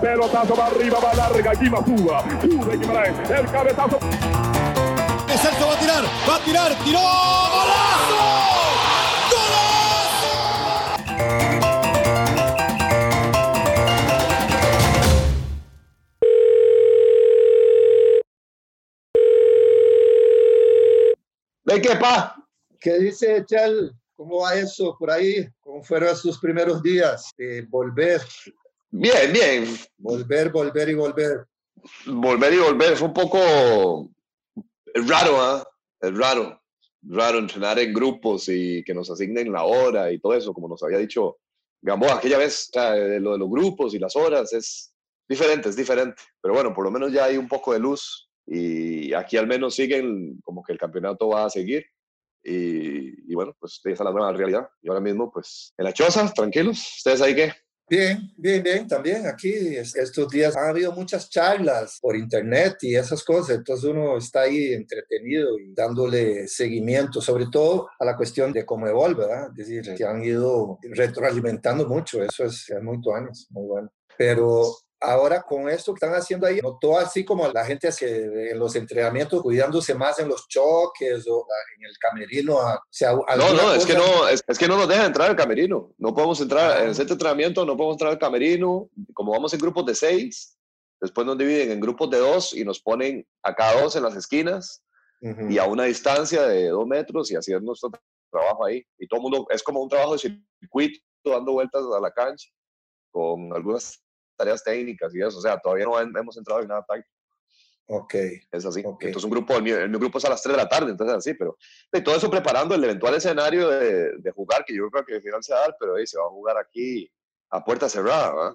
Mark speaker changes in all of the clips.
Speaker 1: Pelotazo va arriba, va larga, aquí va Suba. Sube Guimaraes, el cabezazo.
Speaker 2: Celso va a tirar, va a tirar, tiró, golazo.
Speaker 3: ¿De qué, pa?
Speaker 4: ¿Qué dice Chel? ¿Cómo va eso por ahí? ¿Cómo fueron sus primeros días de volver?
Speaker 3: Bien, bien.
Speaker 4: Volver, volver y volver.
Speaker 3: Volver y volver. Fue un poco raro, ¿ah? Es raro. Raro entrenar en grupos y que nos asignen la hora y todo eso, como nos había dicho Gamboa aquella vez, sea, lo de los grupos y las horas es diferente, es diferente. Pero bueno, por lo menos ya hay un poco de luz y aquí al menos siguen como que el campeonato va a seguir. Y, y bueno, pues esa es la nueva realidad. Y ahora mismo, pues en la choza, tranquilos. ¿Ustedes ahí qué?
Speaker 4: Bien, bien, bien, también aquí estos días han habido muchas charlas por internet y esas cosas, entonces uno está ahí entretenido y dándole seguimiento, sobre todo a la cuestión de cómo evolve, ¿verdad? Es decir, que han ido retroalimentando mucho, eso es, es muy tuanes, muy bueno. Pero ahora con esto que están haciendo ahí, notó así como la gente hace en los entrenamientos, cuidándose más en los choques o en el camerino. O sea,
Speaker 3: no, no, es que no, es, que no nos dejan entrar al camerino. No podemos entrar en ah. centro de entrenamiento, no podemos entrar al camerino. Como vamos en grupos de seis, después nos dividen en grupos de dos y nos ponen a cada dos en las esquinas y a una distancia de dos metros y haciendo nuestro trabajo ahí. Y todo el mundo, es como un trabajo de circuito, dando vueltas a la cancha con algunas tareas técnicas y eso, o sea, todavía no hemos entrado en nada táctico.
Speaker 4: Ok.
Speaker 3: Es así. Entonces, un grupo, el mi, grupo es a las 3 de la tarde, entonces así, pero de todo eso preparando el eventual escenario de, de, jugar, que yo creo que al final se va a dar, pero ahí se va a jugar aquí a puerta cerrada, ¿verdad?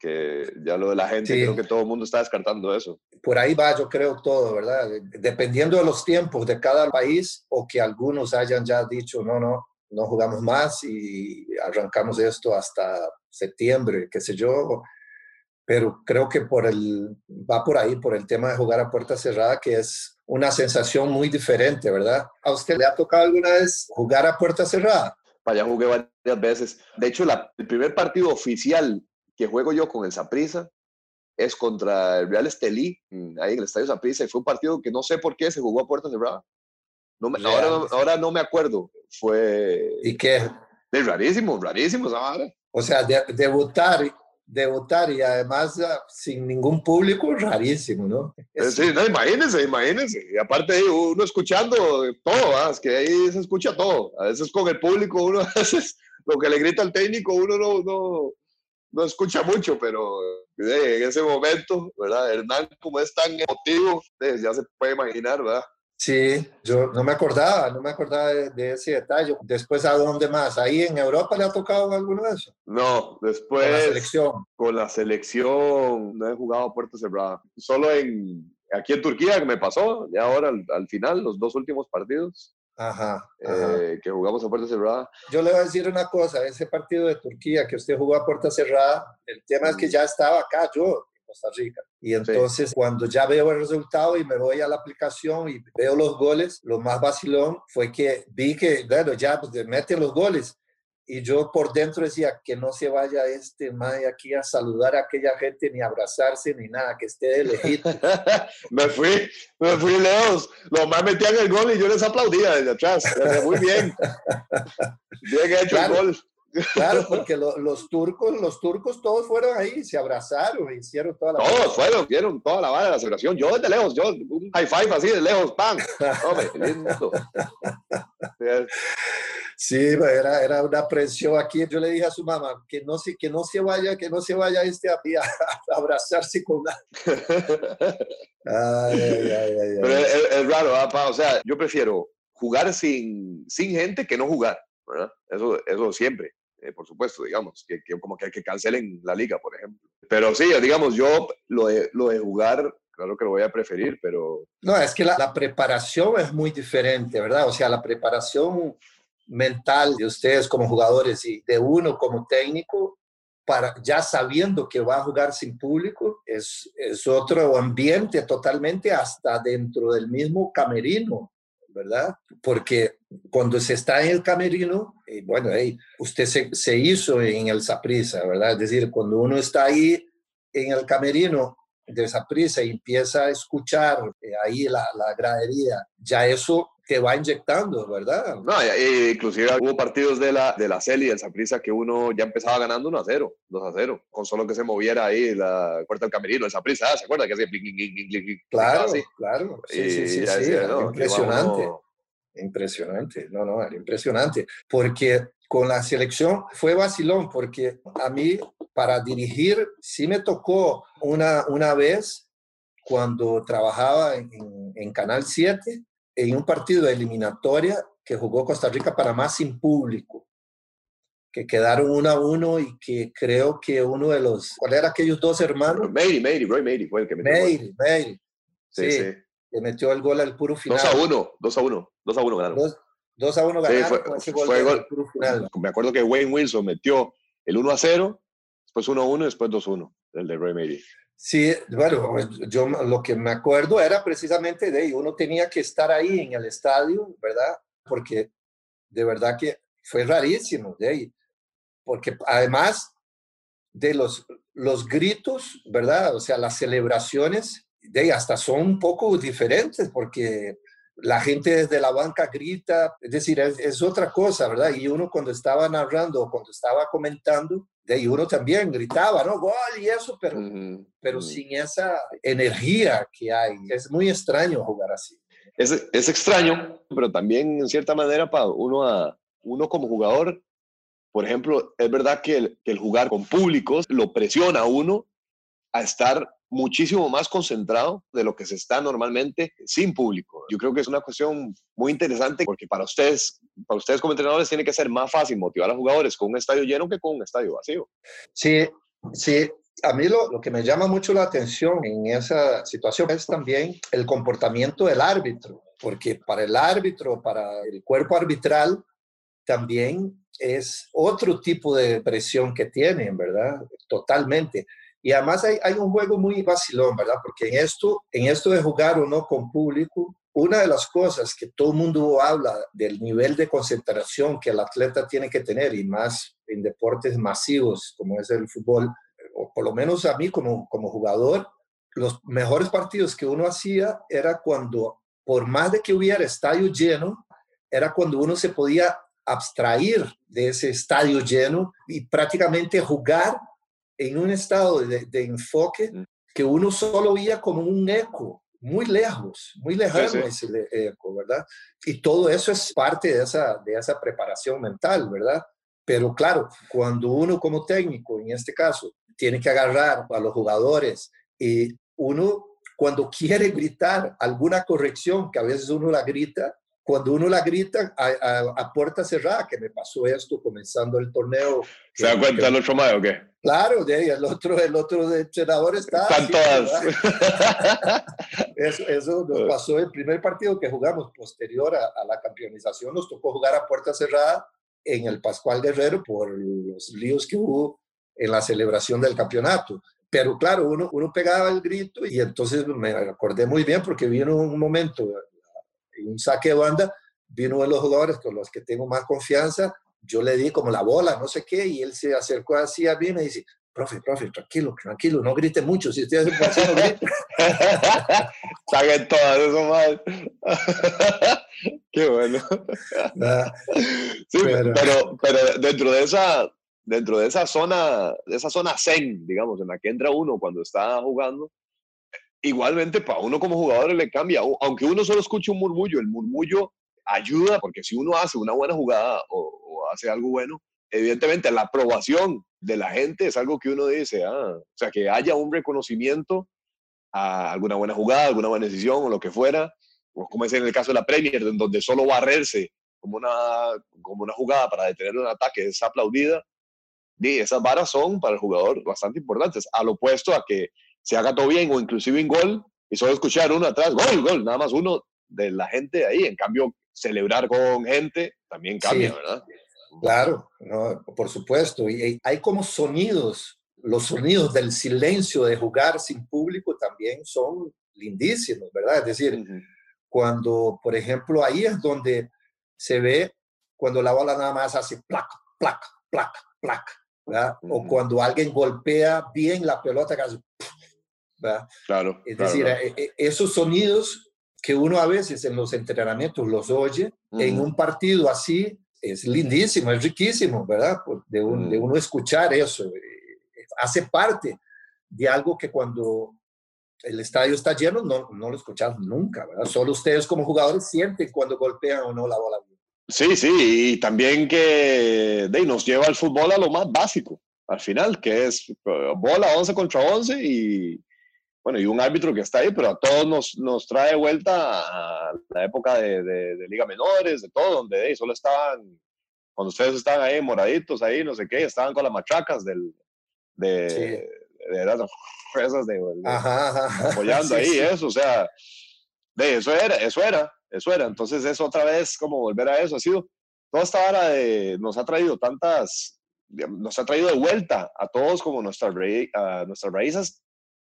Speaker 3: Que ya lo de la gente, creo que todo el mundo está descartando eso.
Speaker 4: Por ahí va, yo creo todo, ¿verdad? Dependiendo de los tiempos de cada país o que algunos hayan ya dicho, no, no, no jugamos más y arrancamos esto hasta septiembre, qué sé yo pero creo que por el, va por ahí, por el tema de jugar a puerta cerrada, que es una sensación muy diferente, ¿verdad? ¿A usted le ha tocado alguna vez jugar a puerta cerrada?
Speaker 3: Allá jugué varias veces. De hecho, el primer partido oficial que juego yo con el Saprissa es contra el Real Estelí, mm, ahí en el Estadio Saprissa, y fue un partido que no sé por qué se jugó a puerta cerrada. No me, ahora, ahora, no me acuerdo. Fue...
Speaker 4: ¿Y qué?
Speaker 3: Es rarísimo, rarísimo esa
Speaker 4: O sea, debutar debutar y además ah, sin ningún público, rarísimo, ¿no?
Speaker 3: Eh, sí, no, imagínense, imagínense. Y aparte uno escuchando todo, es que ahí se escucha todo. A veces con el público uno, a veces lo que le grita al técnico uno no, no, no escucha mucho, pero eh, en ese momento, ¿verdad? Hernán, como es tan emotivo, eh, ya se puede imaginar, ¿verdad?
Speaker 4: Sí, yo no me acordaba, no me acordaba de, ese detalle. Después, ¿a dónde más? ¿Ahí en Europa le ha tocado alguno de eso?
Speaker 3: No, después... Con la selección. Con la selección no he jugado a puerta cerrada. Solo en, aquí en Turquía que me pasó, y ahora al, final, los dos últimos partidos.
Speaker 4: Ajá,
Speaker 3: eh, que jugamos a puerta cerrada.
Speaker 4: Yo le voy a decir una cosa, ese partido de Turquía que usted jugó a puerta cerrada, el tema es que ya estaba acá, yo Costa Rica. Y entonces cuando ya veo el resultado y me voy a la aplicación y veo los goles, lo más vacilón fue que vi que, bueno, ya pues, meten los goles. Y yo por dentro decía que no se vaya este mae aquí a saludar a aquella gente, ni abrazarse, ni nada, que esté de lejito.
Speaker 3: me fui, me fui lejos. Los más metían el gol y yo les aplaudía desde atrás. Muy bien. Bien hecho el gol.
Speaker 4: Claro, porque los turcos, los turcos todos fueron ahí, se abrazaron, hicieron toda la.
Speaker 3: Todos fueron, vieron toda la vara de la celebración. Yo desde lejos, yo un high five así de lejos, ¡pam! lindo.
Speaker 4: Sí, era, era una presión aquí. Yo le dije a su mamá que no se, que no se vaya, que no se vaya este a, a abrazarse con la.
Speaker 3: Ay, ay, ay, Pero es, raro, o sea, yo prefiero jugar sin, sin gente que no jugar, ¿verdad? Eso, eso siempre. Eh, por supuesto, digamos, que, como que, que cancelen la liga, por ejemplo. Pero sí, digamos, yo lo de, lo de jugar, claro que lo voy a preferir, pero...
Speaker 4: No, es que la, la preparación es muy diferente, ¿verdad? O sea, la preparación mental de ustedes como jugadores y de uno como técnico, para ya sabiendo que va a jugar sin público, es, es otro ambiente totalmente hasta dentro del mismo camerino. ¿Verdad? Porque cuando se está en el camerino, y bueno, hey, usted se, se, hizo en el Saprisa, ¿verdad? Es decir, cuando uno está ahí, en el camerino de esa prisa y empieza a escuchar eh, ahí la, la gradería, ya eso te va inyectando, ¿verdad?
Speaker 3: No, inclusive hubo partidos de la, de la CELI, del Saprissa, que uno ya empezaba ganando 1 a 0, 2 a 0, con solo que se moviera ahí la puerta del camerino, el Saprissa, ¿se acuerda? Que hacía
Speaker 4: Claro, claro, sí, sí, sí, sí, impresionante. Impresionante, no, no, era impresionante, porque con la selección fue vacilón, porque a mí para dirigir sí me tocó una, una vez cuando trabajaba en, en Canal 7, en un partido de eliminatoria que jugó Costa Rica-Panamá sin público, que quedaron uno a uno y que creo que uno de los, ¿cuál era aquellos dos hermanos?
Speaker 3: Meiri, Meiri, Roy Meiri fue el que
Speaker 4: metió Meiri, Meiri. Sí, sí, que metió el gol al puro final.
Speaker 3: 2 a 1, 2 a 1, 2 a 1 ganaron.
Speaker 4: 2, a 1 ganaron
Speaker 3: fue,
Speaker 4: con ese
Speaker 3: gol, fue gol. Puro final. Me acuerdo que Wayne Wilson metió el 1 a 0, después 1 a 1 y después 2 a 1, el de Meiri.
Speaker 4: Sí, bueno, pues, yo lo que me acuerdo era precisamente de uno tenía que estar ahí en el estadio, ¿verdad? Porque de verdad que fue rarísimo, de ahí, porque además de los, los gritos, ¿verdad? O sea, las celebraciones, de ahí hasta son un poco diferentes, porque la gente desde la banca grita, es decir, es, es otra cosa, ¿verdad? Y uno cuando estaba narrando o cuando estaba comentando, de ahí uno también gritaba, ¿no? Gol y eso, pero, pero sin esa energía que hay. Es muy extraño jugar así.
Speaker 3: Es, es extraño, pero también en cierta manera para uno, a, uno como jugador, por ejemplo, es verdad que el, que el jugar con públicos lo presiona a uno a estar muchísimo más concentrado de lo que se está normalmente sin público. Yo creo que es una cuestión muy interesante porque para ustedes, para ustedes como entrenadores tiene que ser más fácil motivar a jugadores con un estadio lleno que con un estadio vacío.
Speaker 4: Sí, sí. A mí lo, lo que me llama mucho la atención en esa situación es también el comportamiento del árbitro, porque para el árbitro, para el cuerpo arbitral, también es otro tipo de presión que tienen, ¿verdad? Totalmente. Y además hay, un juego muy vacilón, ¿verdad? Porque en esto, en esto de jugar o no con público, una de las cosas que todo el mundo habla del nivel de concentración que el atleta tiene que tener, y más en deportes masivos como es el fútbol, o por lo menos a mí como, como jugador, los mejores partidos que uno hacía era cuando, por más de que hubiera estadio lleno, era cuando uno se podía abstraer de ese estadio lleno y prácticamente jugar en un estado de, enfoque que uno solo veía como un eco, muy lejos, muy lejano ese eco, ¿verdad? Y todo eso es parte de esa, de esa preparación mental, ¿verdad? Pero claro, cuando uno como técnico, en este caso, tiene que agarrar a los jugadores y uno cuando quiere gritar alguna corrección, que a veces uno la grita, cuando uno la grita a, puerta cerrada, que me pasó esto comenzando el torneo.
Speaker 3: ¿Se da cuenta el otro mayo o qué?
Speaker 4: Claro, el otro, el otro entrenador está.
Speaker 3: Están todas.
Speaker 4: Eso, eso, nos pasó el primer partido que jugamos posterior a, a, la campeonización. Nos tocó jugar a puerta cerrada en el Pascual Guerrero por los líos que hubo en la celebración del campeonato. Pero claro, uno, uno pegaba el grito y entonces me acordé muy bien porque vino un momento un saque de banda, vino uno de los jugadores con los que tengo más confianza, yo le di como la bola, no sé qué, y él se acercó así a mí y me dice, profe, profe, tranquilo, tranquilo, no grite mucho, si usted hace un partido, grite.
Speaker 3: Saquen todas, eso mal. Qué bueno. sí, pero, pero dentro de esa, dentro de esa zona, de esa zona zen, digamos, en la que entra uno cuando está jugando, igualmente para uno como jugador le cambia, aunque uno solo escuche un murmullo, el murmullo ayuda porque si uno hace una buena jugada o, hace algo bueno, evidentemente la aprobación de la gente es algo que uno dice, ah, o sea, que haya un reconocimiento a alguna buena jugada, alguna buena decisión o lo que fuera, o como es en el caso de la Premier, donde solo barrerse como una, como una jugada para detener un ataque es aplaudida, y esas varas son para el jugador bastante importantes, al opuesto a que se haga todo bien o inclusive en gol y solo escuchar uno atrás, gol, gol, nada más uno de la gente ahí. En cambio, celebrar con gente también cambia, ¿verdad?
Speaker 4: Claro, no, por supuesto. Y hay como sonidos, los sonidos del silencio de jugar sin público también son lindísimos, ¿verdad? Es decir, cuando, por ejemplo, ahí es donde se ve cuando la bola nada más hace placa, placa, placa, placa. ¿verdad? O cuando alguien golpea bien la pelota, ¿verdad?
Speaker 3: Claro.
Speaker 4: Es
Speaker 3: claro,
Speaker 4: decir,
Speaker 3: claro.
Speaker 4: eh, eh, esos sonidos que uno a veces en los entrenamientos los oye, en
Speaker 3: Ujú.
Speaker 4: un partido así, es lindísimo, es riquísimo, ¿verdad? De, un- de
Speaker 3: Mm.
Speaker 4: uno escuchar eso. eh, hace parte de algo que cuando el estadio está lleno no, no lo escuchas nunca, ¿verdad? Solo ustedes como jugadores sienten cuando golpean o no la bola.
Speaker 3: Sí, sí, y también que de, nos lleva el fútbol a lo más básico, al final, que es bola 11 contra 11 y, bueno, y un árbitro que está ahí, pero a todos nos, nos trae vuelta a la época de, de- de Liga Menores, de todo, donde de, solo estaban, cuando ustedes estaban ahí moraditos, ahí, no sé qué, estaban con las matracas del, de,
Speaker 4: Sí.
Speaker 3: de, las esas de,
Speaker 4: Ajá, ajá.
Speaker 3: apoyando
Speaker 4: Sí,
Speaker 3: ahí,
Speaker 4: sí.
Speaker 3: eso, o sea, de eso era, eso era, eso era. Entonces es otra vez como volver a eso. Ha sido, toda esta hora de, nos ha traído tantas, nos ha traído de vuelta a todos como nuestras, raí- a nuestras raíces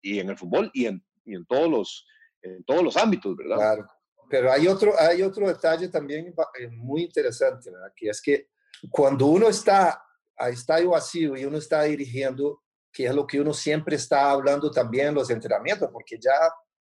Speaker 3: y en el fútbol y en, y en todos los, en todos los ámbitos, ¿verdad?
Speaker 4: Claro. Pero hay otro, hay otro detalle también eh, muy interesante, ¿verdad? Que es que cuando uno está a estadio vacío y uno está dirigiendo, que es lo que uno siempre está hablando también en los entrenamientos, porque ya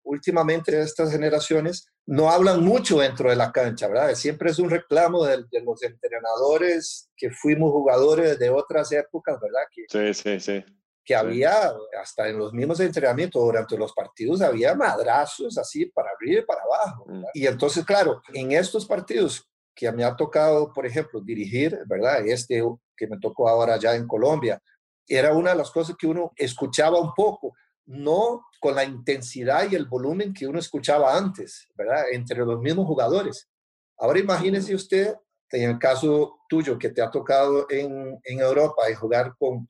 Speaker 4: últimamente estas generaciones no hablan mucho dentro de la cancha, ¿verdad? Siempre es un reclamo de, de los entrenadores que fuimos jugadores de otras épocas, ¿verdad? Que,
Speaker 3: Sí, sí, sí.
Speaker 4: Que había, hasta en los mismos entrenamientos, durante los partidos, había madrazos así para arriba y para abajo.
Speaker 3: Mm.
Speaker 4: ¿verdad? Y entonces, claro, en estos partidos que me ha tocado, por ejemplo, dirigir, ¿verdad? Este que me tocó ahora ya en Colombia, era una de las cosas que uno escuchaba un poco, no con la intensidad y el volumen que uno escuchaba antes, ¿verdad? Entre los mismos jugadores. Ahora imagínese usted, en el caso tuyo, que te ha tocado en, en Europa y jugar con,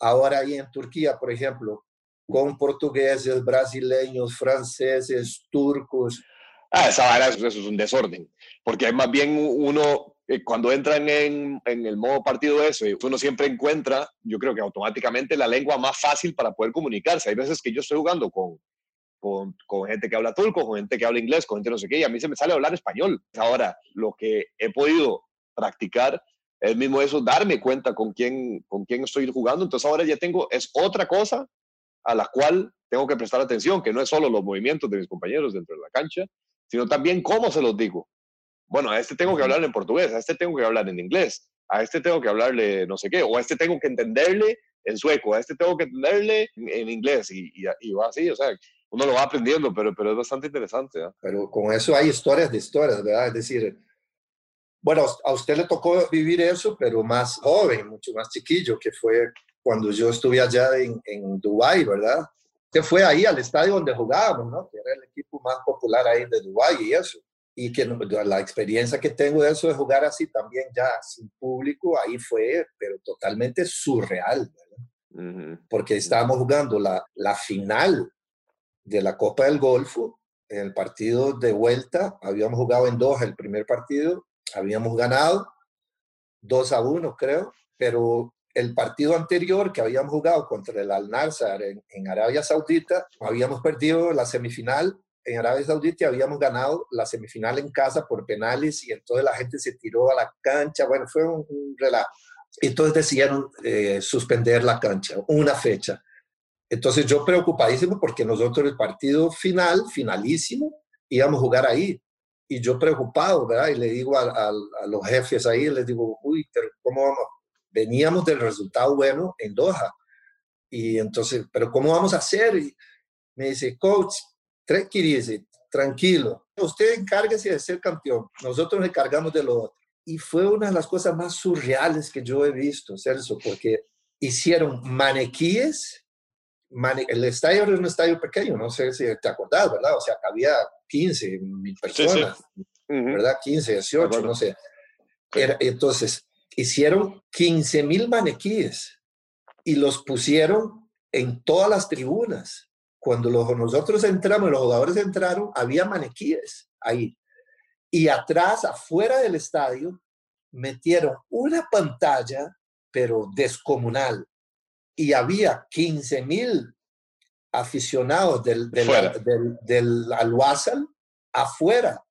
Speaker 4: ahora ahí en Turquía, por ejemplo, con portugueses, brasileños, franceses, turcos.
Speaker 3: Ah, esa vara, eso, eso es un desorden. Porque más bien uno, eh, cuando entran en, en el modo partido eso, uno siempre encuentra, yo creo que automáticamente la lengua más fácil para poder comunicarse. Hay veces que yo estoy jugando con, con, con gente que habla turco, con gente que habla inglés, con gente no sé qué, y a mí se me sale hablar español. Ahora, lo que he podido practicar es mismo eso, darme cuenta con quién, con quién estoy jugando. Entonces ahora ya tengo, es otra cosa a la cual tengo que prestar atención, que no es solo los movimientos de mis compañeros dentro de la cancha, sino también cómo se los digo. Bueno, a este tengo que hablarle en portugués, a este tengo que hablar en inglés, a este tengo que hablarle no sé qué, o a este tengo que entenderle en sueco, a este tengo que entenderle en, en inglés, y, y, y, va así, o sea, uno lo va aprendiendo, pero, pero es bastante interesante. ¿eh?
Speaker 4: Pero con eso hay historias de historias, ¿verdad? Es decir, bueno, a usted le tocó vivir eso, pero más joven, mucho más chiquillo, que fue cuando yo estuve allá en, en Dubái, ¿verdad? Usted fue ahí al estadio donde jugábamos, ¿no? Que era el equipo más popular ahí de Dubái y eso. Y que la experiencia que tengo de eso de jugar así también ya sin público, ahí fue, pero totalmente surreal, ¿verdad? Uh -huh. Porque estábamos jugando la, la final de la Copa del Golfo, en el partido de vuelta, habíamos jugado en Doha el primer partido, habíamos ganado 2 a 1 creo, pero el partido anterior que habíamos jugado contra el Al-Nassr en, en, Arabia Saudita, habíamos perdido la semifinal en Arabia Saudita y habíamos ganado la semifinal en casa por penales y entonces la gente se tiró a la cancha, bueno, fue un, un relajo. Entonces decidieron eh, suspender la cancha, una fecha. Entonces yo preocupadísimo porque nosotros el partido final, finalísimo, íbamos a jugar ahí. Y yo preocupado, ¿verdad? Y le digo a, a, a los jefes ahí, les digo, uy, pero ¿cómo vamos? Veníamos del resultado bueno en Doha. Y entonces, ¿pero cómo vamos a hacer? Y me dice, coach, tranquilice, tranquilo. Usted encárguese de ser campeón. Nosotros nos encargamos de lo otro. Y fue una de las cosas más surreales que yo he visto, Celso, porque hicieron manequíes el estadio era un estadio pequeño, no sé si te acordás, ¿verdad? O sea, había 15 mil personas, sí, sí. Uh -huh. ¿verdad? 15, 18, no sé. Era, entonces, hicieron 15 mil manequíes y los pusieron en todas las tribunas. Cuando los, nosotros entramos, los jugadores entraron, había manequíes ahí. Y atrás, afuera del estadio, metieron una pantalla, pero descomunal, y había 15 mil aficionados del, del, del, del Al-Wasal afuera.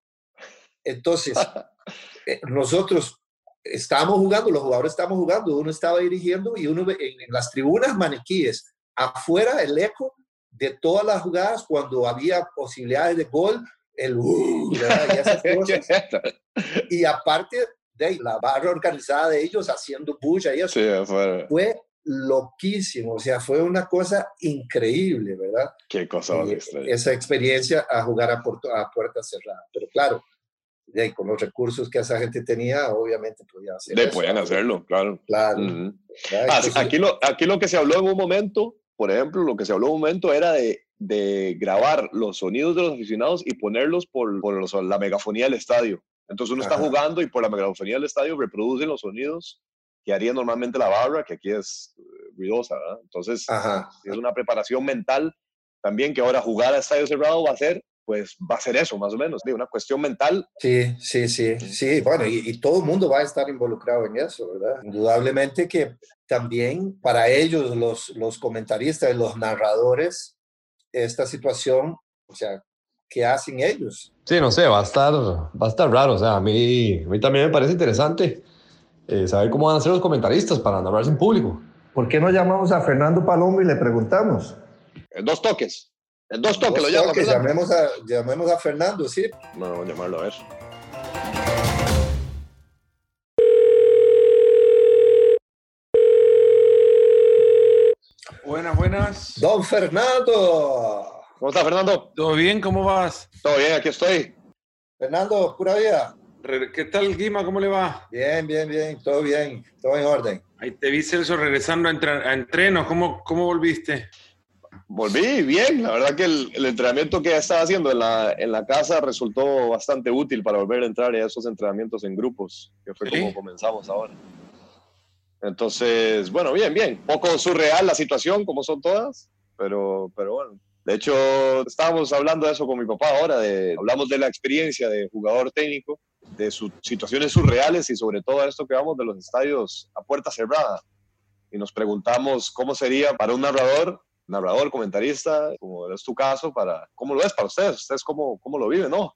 Speaker 4: Entonces, eh, nosotros estábamos jugando, los jugadores estábamos jugando, uno estaba dirigiendo y uno en, en las tribunas maniquíes, afuera el eco de todas las jugadas cuando había posibilidades de gol, el uh, y esas cosas. y aparte de la barra organizada de ellos haciendo bulla y eso, fue loquísimo, o sea, fue una cosa increíble, ¿verdad?
Speaker 3: Qué cosa
Speaker 4: Esa experiencia a jugar a, a puerta cerrada, pero claro, y con los recursos que esa gente tenía, obviamente podían hacerlo.
Speaker 3: Podían hacerlo, claro.
Speaker 4: Claro.
Speaker 3: Ah, aquí, lo, aquí lo que se habló en un momento, por ejemplo, lo que se habló en un momento era de, de grabar los sonidos de los aficionados y ponerlos por, por la megafonía del estadio. Entonces uno está jugando y por la megafonía del estadio reproducen los sonidos que haría normalmente la barra, que aquí es eh, ruidosa, ¿verdad? Entonces es una preparación mental también que ahora jugar a estadio cerrado va a ser pues va a ser eso, más o menos, de una cuestión mental.
Speaker 4: Sí, sí, sí, sí, bueno, y, todo el mundo va a estar involucrado en eso, ¿verdad? Indudablemente que también para ellos, los, los comentaristas, los narradores, esta situación, o sea, ¿qué hacen ellos?
Speaker 5: Sí, no sé, va a estar, va a estar raro, o sea, a mí, a mí también me parece interesante eh, saber cómo van a ser los comentaristas para narrarse en público.
Speaker 4: ¿Por qué no llamamos a Fernando Palomo y le preguntamos?
Speaker 3: En dos toques. En dos toques lo llamo.
Speaker 4: Llamemos a, llamemos a Fernando, sí.
Speaker 3: No, vamos a llamarlo a ver.
Speaker 6: Buenas, buenas.
Speaker 4: Don Fernando.
Speaker 3: ¿Cómo está, Fernando?
Speaker 6: ¿Todo bien? ¿Cómo vas?
Speaker 3: Todo bien, aquí estoy.
Speaker 4: Fernando, pura vida.
Speaker 6: ¿Qué tal, Guima? ¿Cómo le va?
Speaker 4: Bien, bien, bien, todo bien, todo en orden.
Speaker 6: Ahí te vi, Celso, regresando a, a entreno. ¿Cómo, ¿Cómo volviste?
Speaker 3: Volví bien, la verdad que el, entrenamiento que estaba haciendo en la, en la, casa resultó bastante útil para volver a entrar a esos entrenamientos en grupos, que fue como comenzamos ahora. Entonces, bueno, bien, bien. Poco surreal la situación, como son todas, pero, pero bueno. De hecho, estábamos hablando de eso con mi papá ahora, de, hablamos de la experiencia de jugador técnico, de sus situaciones surreales y sobre todo esto que vamos de los estadios a puerta cerrada. Y nos preguntamos cómo sería para un narrador narrador, comentarista, como es tu caso, para cómo lo es para ustedes, ustedes cómo, cómo lo viven, ¿no?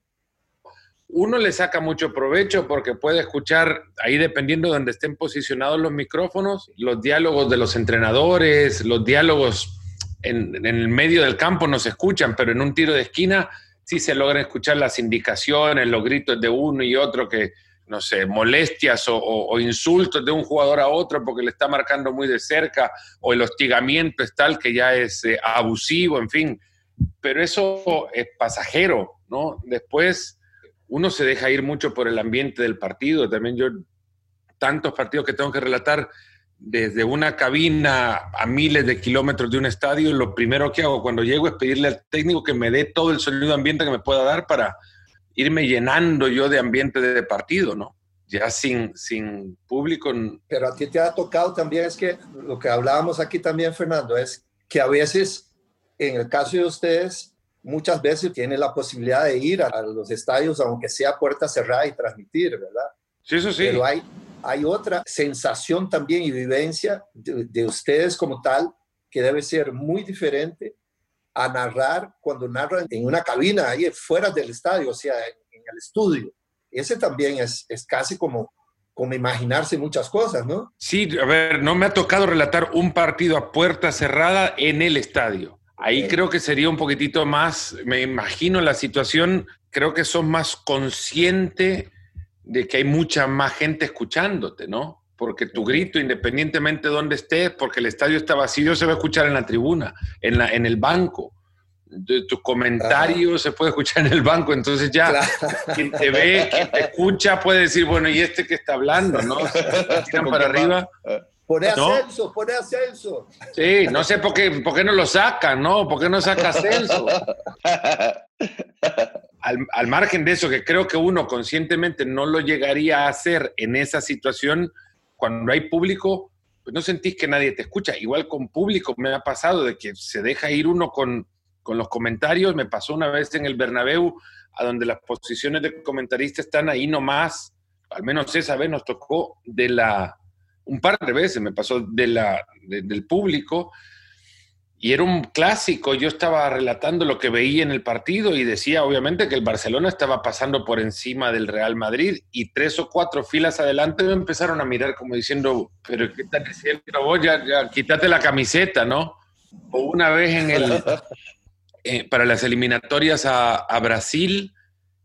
Speaker 6: Uno le saca mucho provecho porque puede escuchar, ahí dependiendo de donde estén posicionados los micrófonos, los diálogos de los entrenadores, los diálogos en, en el medio del campo no se escuchan, pero en un tiro de esquina sí se logran escuchar las indicaciones, los gritos de uno y otro que, no sé, molestias o, insultos de un jugador a otro porque le está marcando muy de cerca, o el hostigamiento es tal que ya es eh, abusivo, en fin. Pero eso es pasajero, ¿no? Después uno se deja ir mucho por el ambiente del partido. También yo, tantos partidos que tengo que relatar desde una cabina a miles de kilómetros de un estadio, lo primero que hago cuando llego es pedirle al técnico que me dé todo el sonido ambiente que me pueda dar para irme llenando yo de ambiente de partido, ¿no? Ya sin, sin público.
Speaker 4: Pero a ti te ha tocado también, es que lo que hablábamos aquí también, Fernando, es que a veces, en el caso de ustedes, muchas veces tienen la posibilidad de ir a, los estadios, aunque sea puerta cerrada y transmitir, ¿verdad?
Speaker 6: Sí, eso sí.
Speaker 4: Pero hay, hay otra sensación también y vivencia de, de ustedes como tal que debe ser muy diferente a narrar cuando narran en una cabina ahí fuera del estadio, o sea, en, el estudio. Ese también es, es casi como, como imaginarse muchas cosas, ¿no?
Speaker 6: Sí, a ver, no me ha tocado relatar un partido a puerta cerrada en el estadio. Ahí creo que sería un poquitito más, me imagino la situación, creo que sos más consciente de que hay mucha más gente escuchándote, ¿no? porque tu grito, independientemente de dónde estés, porque el estadio está vacío, se va a escuchar en la tribuna, en, la, en el banco. Tu comentario se puede escuchar en el banco, entonces ya quien te ve, quien te escucha puede decir, bueno, ¿y este que está hablando? ¿no? Tiran para arriba.
Speaker 4: Pone ascenso, pone ascenso.
Speaker 6: Sí, no sé por qué, por qué no lo sacan, ¿no? ¿Por qué no saca ascenso? Al, al, margen de eso, que creo que uno conscientemente no lo llegaría a hacer en esa situación, cuando hay público, pues no sentís que nadie te escucha. Igual con público me ha pasado de que se deja ir uno con, con los comentarios. Me pasó una vez en el Bernabéu, a donde las posiciones de comentarista están ahí nomás. Al menos esa vez nos tocó de la, un par de veces me pasó de la, del público. Y era un clásico. Yo estaba relatando lo que veía en el partido y decía, obviamente, que el Barcelona estaba pasando por encima del Real Madrid y tres o cuatro filas adelante me empezaron a mirar como diciendo, pero ¿qué estás diciendo vos? Ya, ya quítate la camiseta, ¿no? O una vez en el, eh, para las eliminatorias a, a Brasil,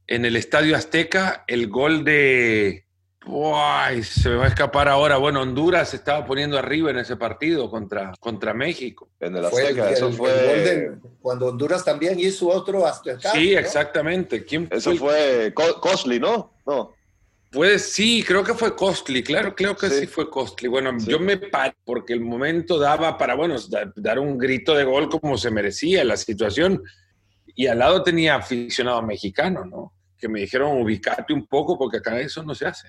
Speaker 6: en el Estadio Azteca, el gol de, Uy, se me va a escapar ahora. Bueno, Honduras se estaba poniendo arriba en ese partido contra, contra México.
Speaker 3: En el Azteca, eso fue.
Speaker 4: de, cuando Honduras también hizo otro Azteca.
Speaker 6: Sí, exactamente. ¿Quién
Speaker 3: eso fue, Costly, ¿no? No.
Speaker 6: Pues sí, creo que fue Costly, claro, creo que sí, fue Costly. Bueno, yo me paré porque el momento daba para, bueno, dar un grito de gol como se merecía la situación. Y al lado tenía aficionado mexicano, ¿no? Que me dijeron ubicarte un poco porque acá eso no se hace.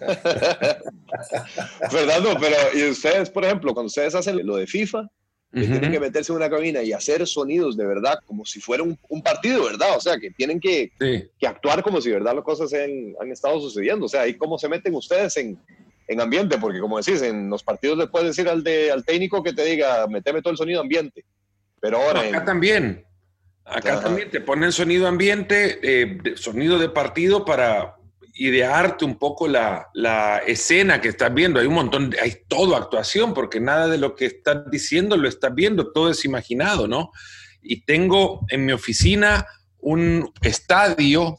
Speaker 3: Fernando, pero ¿y ustedes, por ejemplo, cuando ustedes hacen lo de FIFA, tienen que meterse en una cabina y hacer sonidos de verdad como si fuera un, partido, ¿verdad? O sea, que tienen que, que, actuar como si verdad las cosas han, han estado sucediendo. O sea, ¿y cómo se meten ustedes en, en ambiente? Porque como decís, en los partidos le puedes decir al, de, al técnico que te diga, meteme todo el sonido ambiente. Pero ahora...
Speaker 6: acá también. Acá también te ponen sonido ambiente, eh, sonido de partido para idearte un poco la, la, escena que estás viendo. Hay un montón, hay todo actuación, porque nada de lo que estás diciendo lo estás viendo, todo es imaginado, ¿no? Y tengo en mi oficina un estadio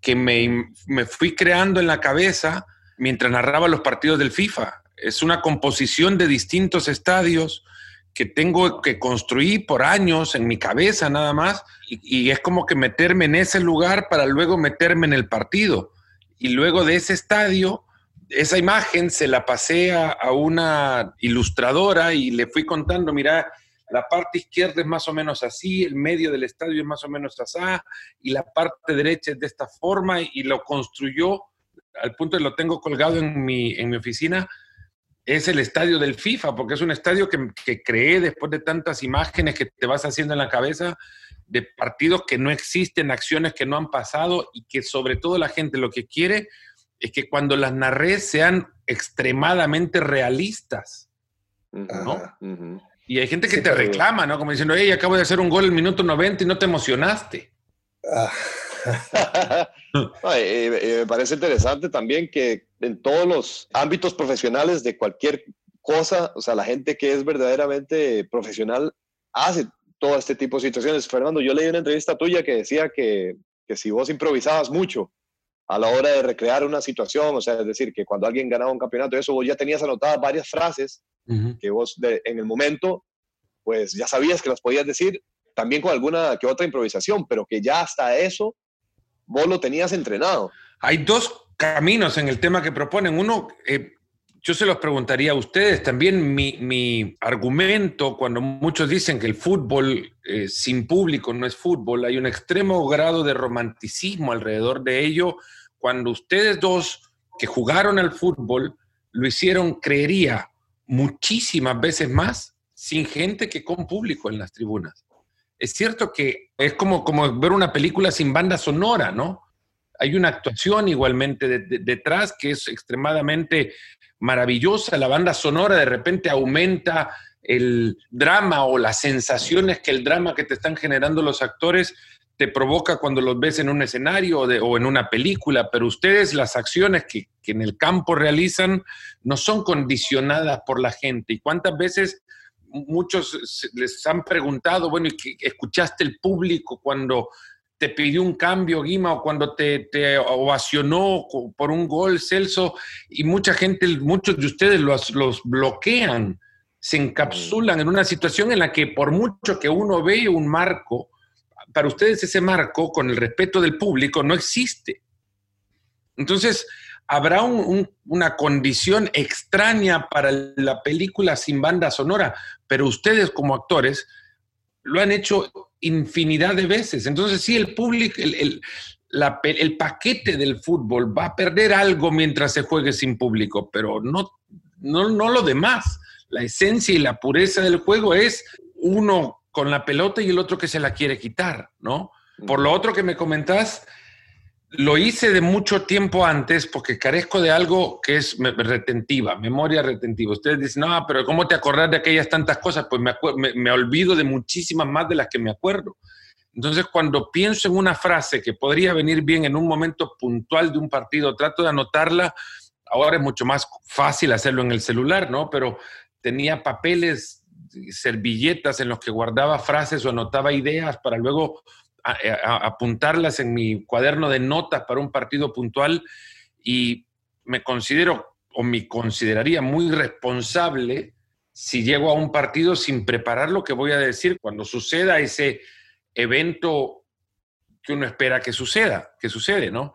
Speaker 6: que me, me fui creando en la cabeza mientras narraba los partidos del FIFA. Es una composición de distintos estadios que tengo que construir por años en mi cabeza nada más y, es como que meterme en ese lugar para luego meterme en el partido. Y luego de ese estadio, esa imagen se la pasé a, una ilustradora y le fui contando, mira, la parte izquierda es más o menos así, el medio del estadio es más o menos así, y la parte derecha es de esta forma, y, lo construyó al punto de lo tengo colgado en mi, en mi oficina es el estadio del FIFA, porque es un estadio que, que, creé después de tantas imágenes que te vas haciendo en la cabeza de partidos que no existen, acciones que no han pasado y que sobre todo la gente lo que quiere es que cuando las narré sean extremadamente realistas, ¿no? Y hay gente que te reclama, ¿no? Como diciendo, hey, acabo de hacer un gol el minuto 90 y no te emocionaste.
Speaker 3: Ah. me parece interesante también que en todos los ámbitos profesionales de cualquier cosa, o sea, la gente que es verdaderamente profesional hace todo este tipo de situaciones. Fernando, yo leí una entrevista tuya que decía que, que si vos improvisabas mucho a la hora de recrear una situación, o sea, es decir, que cuando alguien ganaba un campeonato, eso vos ya tenías anotadas varias frases que vos en el momento, pues ya sabías que las podías decir también con alguna que otra improvisación, pero que ya hasta eso vos lo tenías entrenado.
Speaker 6: Hay dos caminos en el tema que proponen. Uno, eh, yo se los preguntaría a ustedes también, mi, argumento cuando muchos dicen que el fútbol eh, sin público no es fútbol, hay un extremo grado de romanticismo alrededor de ello. Cuando ustedes dos que jugaron al fútbol lo hicieron, creería, muchísimas veces más sin gente que con público en las tribunas es cierto que es como, como ver una película sin banda sonora, ¿no? Hay una actuación igualmente detrás que es extremadamente maravillosa. La banda sonora de repente aumenta el drama o las sensaciones que el drama que te están generando los actores te provoca cuando los ves en un escenario o, en una película, pero ustedes las acciones que, en el campo realizan no son condicionadas por la gente. ¿Y cuántas veces muchos les han preguntado, bueno, ¿escuchaste el público cuando te pidió un cambio, Guima, o cuando te, ovacionó por un gol, Celso? Y mucha gente, muchos de ustedes los, bloquean, se encapsulan en una situación en la que por mucho que uno ve un marco, para ustedes ese marco, con el respeto del público, no existe. Entonces, habrá una condición extraña para la película sin banda sonora, pero ustedes como actores lo han hecho infinidad de veces. Entonces sí, el público, el, el, paquete del fútbol va a perder algo mientras se juegue sin público, pero no, no, no lo demás. La esencia y la pureza del juego es uno con la pelota y el otro que se la quiere quitar, ¿no? Por lo otro que me comentás, lo hice de mucho tiempo antes porque carezco de algo que es retentiva, memoria retentiva. Ustedes dicen, no, pero ¿cómo te acordás de aquellas tantas cosas? Pues me, me, olvido de muchísimas más de las que me acuerdo. Entonces, cuando pienso en una frase que podría venir bien en un momento puntual de un partido, trato de anotarla. Ahora es mucho más fácil hacerlo en el celular, ¿no? Pero tenía papeles, servilletas en los que guardaba frases o anotaba ideas para luego eh, apuntarlas en mi cuaderno de notas para un partido puntual y me considero o me consideraría muy responsable si llego a un partido sin preparar lo que voy a decir cuando suceda ese evento que uno espera que suceda, que sucede, ¿no?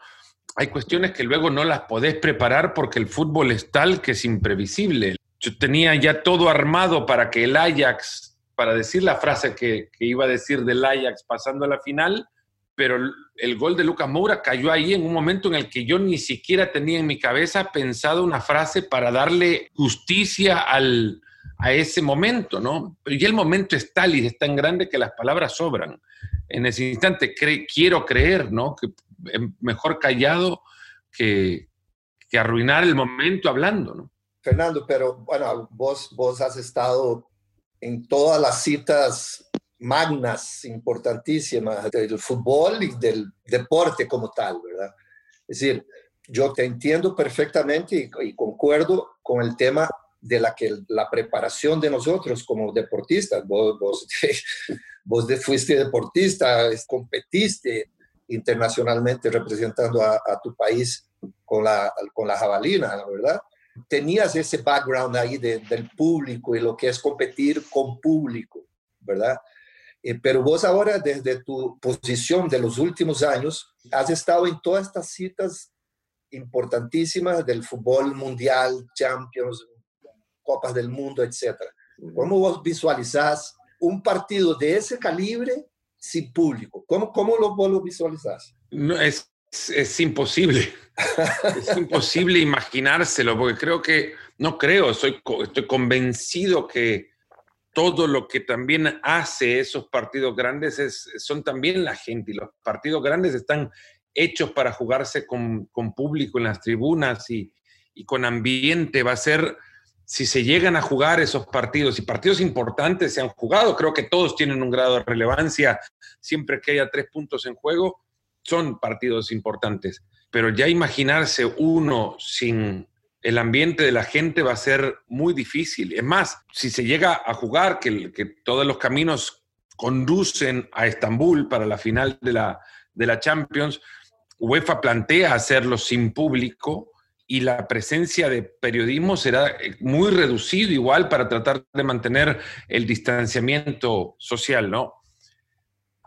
Speaker 6: Hay cuestiones que luego no las podés preparar porque el fútbol es tal que es imprevisible. Yo tenía ya todo armado para que el Ajax para decir la frase que, iba a decir del Ajax pasando a la final, pero el, gol de Lucas Moura cayó ahí en un momento en el que yo ni siquiera tenía en mi cabeza pensado una frase para darle justicia al, a ese momento, ¿no? Y el momento es tal y es tan grande que las palabras sobran. En ese instante quiero creer, ¿no? Que mejor callado que, que arruinar el momento hablando, ¿no?
Speaker 4: Fernando, pero bueno, vos, vos has estado en todas las citas magnas, importantísimas del fútbol y del deporte como tal, ¿verdad? Es decir, yo te entiendo perfectamente y, concuerdo con el tema de la que la preparación de nosotros como deportistas, vos, vos, vos fuiste deportista, competiste internacionalmente representando a, a, tu país con la, con la jabalina, ¿verdad? Tenías ese background ahí del público y lo que es competir con público, ¿verdad? Eh, pero vos ahora, desde tu posición de los últimos años, has estado en todas estas citas importantísimas del fútbol mundial, Champions, Copas del Mundo, etc. ¿Cómo vos visualizás un partido de ese calibre sin público? ¿Cómo, cómo lo, vos lo visualizás?
Speaker 6: No, es es, imposible. es imposible imaginárselo, porque creo que, no creo, estoy convencido que todo lo que también hace esos partidos grandes es, son también la gente, y los partidos grandes están hechos para jugarse con, público en las tribunas y, y, con ambiente. Va a ser, si se llegan a jugar esos partidos, y partidos importantes se han jugado, creo que todos tienen un grado de relevancia siempre que haya tres puntos en juego son partidos importantes, pero ya imaginarse uno sin el ambiente de la gente va a ser muy difícil. Es más, si se llega a jugar, que, todos los caminos conducen a Estambul para la final de la, de la Champions, UEFA plantea hacerlo sin público y la presencia de periodismo será muy reducido igual para tratar de mantener el distanciamiento social, ¿no?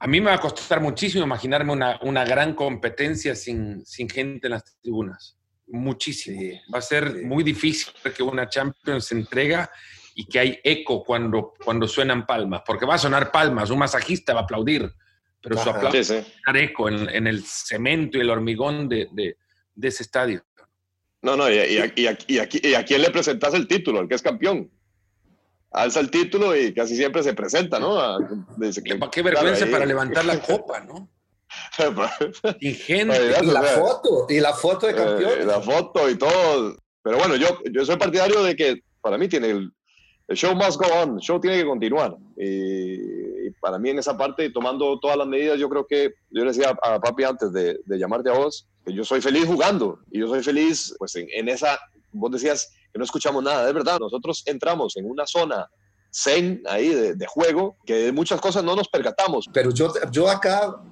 Speaker 6: A mí me va a costar muchísimo imaginarme una, una gran competencia sin, sin, gente en las tribunas. Muchísimo. va a ser muy difícil que una Champions se entrega y que hay eco cuando, cuando suenan palmas, porque va a sonar palmas, un masajista va a aplaudir, pero su aplauso va a sonar eco en, en, el cemento y el hormigón de, de, de ese estadio.
Speaker 3: No, no, y, y, y, y, a quién le presentas el título, el que es campeón alza el título y casi siempre se presenta, ¿no?
Speaker 6: qué vergüenza para levantar la copa, ¿no?
Speaker 4: Ingente. Y la foto, y la foto de campeón.
Speaker 3: Eh, la foto y todo. Pero bueno, yo, yo soy partidario de que para mí tiene el, show must go on, el show tiene que continuar. Y, para mí en esa parte, tomando todas las medidas, yo creo que, yo le decía a papi antes de, de llamarte a vos, que yo soy feliz jugando y yo soy feliz pues en, en esa, vos decías, no escuchamos nada. Es verdad, nosotros entramos en una zona zen ahí de, juego que muchas cosas no nos percatamos.
Speaker 4: Pero yo, yo acá,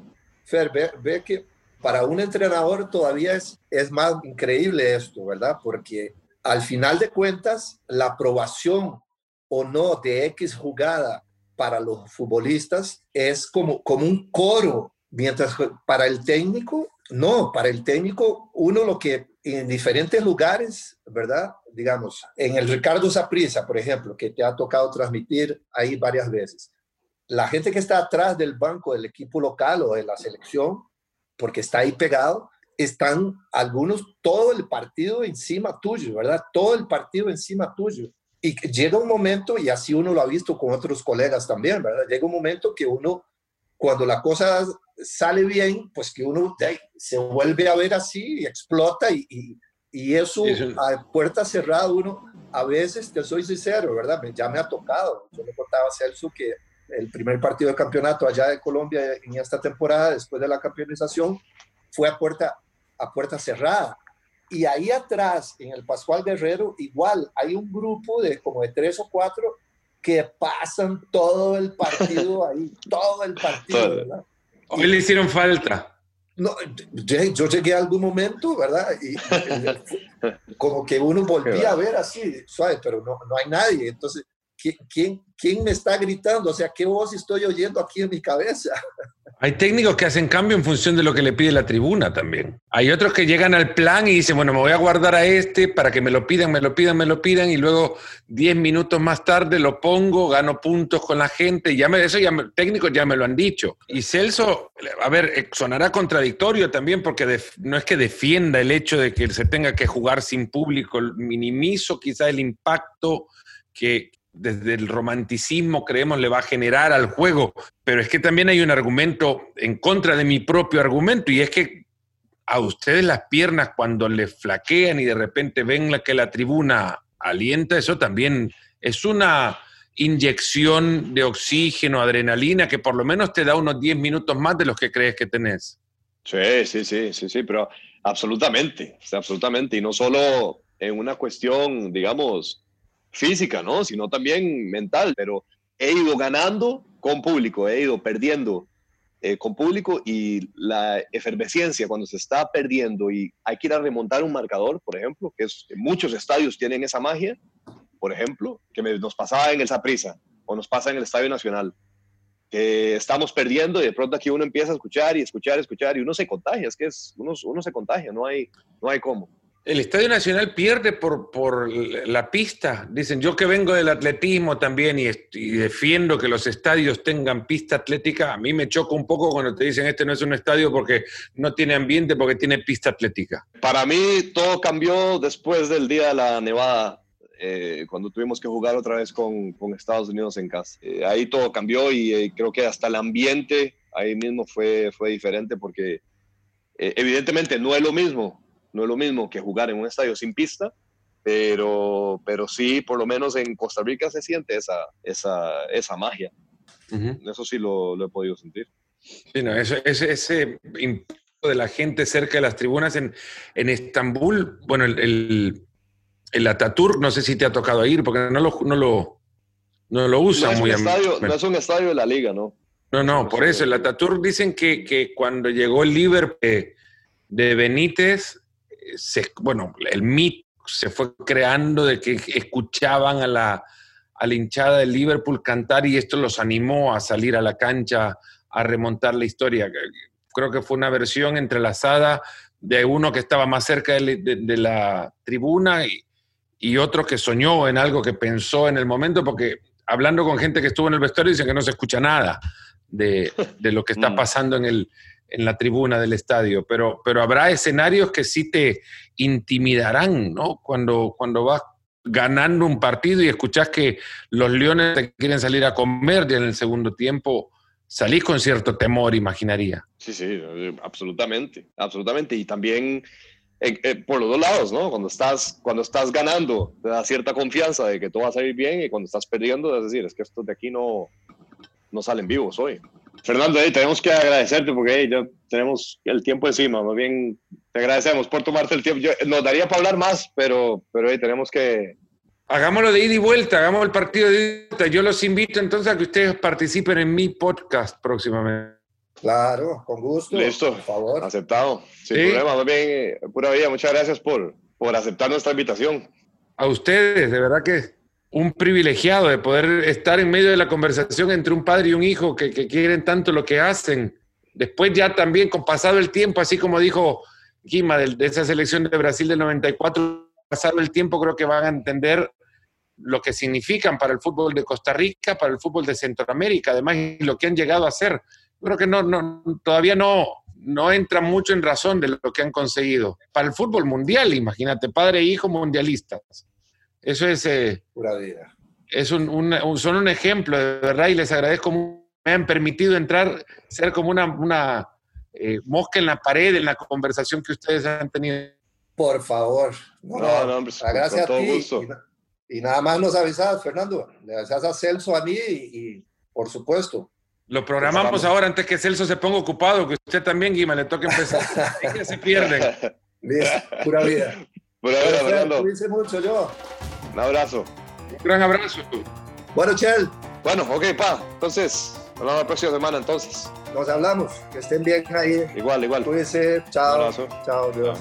Speaker 4: Fer, ve, que para un entrenador todavía es, es más increíble esto, ¿verdad? Porque al final de cuentas, la aprobación o no de X jugada para los futbolistas es como, como un coro, mientras para el técnico, no, para el técnico uno lo que en diferentes lugares, ¿verdad? Digamos, en el Ricardo Saprissa, por ejemplo, que te ha tocado transmitir ahí varias veces. La gente que está atrás del banco del equipo local o de la selección, porque está ahí pegado, están algunos todo el partido encima tuyo, ¿verdad? Todo el partido encima tuyo. Y llega un momento, y así uno lo ha visto con otros colegas también, ¿verdad? Llega un momento que uno, cuando la cosa sale bien, pues que uno se vuelve a ver así y explota y, y, eso, a puerta cerrada uno, a veces, te soy sincero, ¿verdad? Ya me ha tocado. Yo le contaba a Celso que el primer partido de campeonato allá de Colombia en esta temporada, después de la campeonización, fue a puerta, a puerta cerrada. Y ahí atrás, en el Pascual Guerrero, igual hay un grupo de como de tres o cuatro que pasan todo el partido ahí, todo el partido, ¿verdad?
Speaker 6: Hoy le hicieron falta.
Speaker 4: No, yo llegué a algún momento, ¿verdad? Y, como que uno volvía a ver así, suave, pero no, no hay nadie. Entonces, ¿quién, ¿quién me está gritando? O sea, ¿qué voz estoy oyendo aquí en mi cabeza?
Speaker 6: Hay técnicos que hacen cambio en función de lo que le pide la tribuna también. Hay otros que llegan al plan y dicen, bueno, me voy a guardar a este para que me lo pidan, me lo pidan, me lo pidan, y luego 10 minutos más tarde lo pongo, gano puntos con la gente. Ya me, eso ya técnicos ya me lo han dicho. Y Celso, a ver, eh, sonará contradictorio también porque no es que defienda el hecho de que se tenga que jugar sin público, minimizo quizá el impacto que, desde el romanticismo creemos le va a generar al juego, pero es que también hay un argumento en contra de mi propio argumento y es que a ustedes las piernas cuando le flaquean y de repente ven que la tribuna alienta, eso también es una inyección de oxígeno, adrenalina, que por lo menos te da unos 10 minutos más de los que crees que tenés.
Speaker 3: Sí, sí, sí, sí, sí, pero absolutamente, absolutamente, y no solo en una cuestión, digamos, física, ¿no? Sino también mental, pero he ido ganando con público, he ido perdiendo eh, con público y la efervescencia cuando se está perdiendo y hay que ir a remontar un marcador, por ejemplo, que es, muchos estadios tienen esa magia, por ejemplo, que nos pasaba en el Saprissa o nos pasa en el Estadio Nacional, que estamos perdiendo y de pronto aquí uno empieza a escuchar y escuchar, escuchar y uno se contagia, es que es, uno, uno se contagia, no hay, no hay cómo.
Speaker 6: El Estadio Nacional pierde por, por la pista. Dicen, yo que vengo del atletismo también y, defiendo que los estadios tengan pista atlética, a mí me choca un poco cuando te dicen, este no es un estadio porque no tiene ambiente, porque tiene pista atlética.
Speaker 3: Para mí todo cambió después del día de la nevada, eh, cuando tuvimos que jugar otra vez con, con Estados Unidos en casa. Eh, ahí todo cambió y eh, creo que hasta el ambiente ahí mismo fue, fue diferente porque evidentemente no es lo mismo no es lo mismo que jugar en un estadio sin pista, pero, pero sí, por lo menos en Costa Rica se siente esa, esa, esa magia. Eso sí lo, lo, he podido sentir.
Speaker 6: Sí, no, ese, ese impacto de la gente cerca de las tribunas en, en Estambul, bueno, el, el, el, Ataturk, no sé si te ha tocado ir, porque no lo, no lo, no lo usan
Speaker 3: no
Speaker 6: muy
Speaker 3: estadio, No es un estadio de la liga, ¿no?
Speaker 6: No, no, por eso, el Ataturk dicen que, que cuando llegó el Liverpool de Benítez, bueno, el mito se fue creando de que escuchaban a la, a la hinchada del Liverpool cantar y esto los animó a salir a la cancha a remontar la historia. Creo que fue una versión entrelazada de uno que estaba más cerca de, la tribuna y, y, otro que soñó en algo que pensó en el momento, porque hablando con gente que estuvo en el vestuario dicen que no se escucha nada de, de lo que está pasando en el, en la tribuna del estadio, pero, pero habrá escenarios que sí te intimidarán, ¿no? Cuando, cuando vas ganando un partido y escuchás que los leones te quieren salir a comer ya en el segundo tiempo, salís con cierto temor, imaginaría.
Speaker 3: Sí, sí, absolutamente, absolutamente. Y también eh, eh, por los dos lados, ¿no? Cuando estás, cuando estás ganando, te da cierta confianza de que todo va a salir bien y cuando estás perdiendo, es decir, es que estos de aquí no, no salen vivos hoy. Fernando, tenemos que agradecerte porque ya tenemos el tiempo encima. Más bien, te agradecemos por tomarte el tiempo. nos daría para hablar más, pero, pero hey, tenemos que.
Speaker 6: Hagámoslo de ida y vuelta, hagamos el partido de ida y vuelta. Yo los invito entonces a que ustedes participen en mi podcast próximamente.
Speaker 4: Claro, con gusto.
Speaker 3: Listo, por favor. Aceptado, sin problema. Más bien, eh, pura vida, muchas gracias por, por aceptar nuestra invitación.
Speaker 6: A ustedes, de verdad que un privilegiado de poder estar en medio de la conversación entre un padre y un hijo que, quieren tanto lo que hacen. Después ya también con pasado el tiempo, así como dijo Gima de, esa selección de Brasil del 94, pasado el tiempo creo que van a entender lo que significan para el fútbol de Costa Rica, para el fútbol de Centroamérica, además lo que han llegado a hacer. Creo que todavía no, no entra mucho en razón de lo que han conseguido. Para el fútbol mundial, imagínate, padre e hijo mundialistas. Eso es... Eh,
Speaker 4: Pura vida.
Speaker 6: Es un, son un ejemplo, de verdad, y les agradezco. Me han permitido entrar, ser como una, una eh, mosca en la pared en la conversación que ustedes han tenido.
Speaker 4: Por favor.
Speaker 3: No, no, hombre,
Speaker 4: la gracia
Speaker 3: con
Speaker 4: a ti.
Speaker 3: gusto.
Speaker 4: Y, y nada más nos avisas, Fernando. Le avisas a Celso, a mí y, y por supuesto.
Speaker 6: Lo programamos
Speaker 3: Vamos.
Speaker 6: ahora antes que Celso se ponga ocupado, que usted también, Guima, le toque empezar. Que se pierden.
Speaker 4: Listo, pura vida.
Speaker 3: Bueno,
Speaker 4: Fer,
Speaker 3: Fernando,
Speaker 4: mucho yo.
Speaker 3: Un abrazo.
Speaker 6: Un gran abrazo.
Speaker 4: Bueno, Chel,
Speaker 3: Bueno, ok, pa. Entonces, hablamos la próxima semana entonces.
Speaker 4: nos hablamos. Que estén bien ahí.
Speaker 3: Igual, igual.
Speaker 4: Cuídense. Chao.
Speaker 3: abrazo.
Speaker 4: Chao, Dios.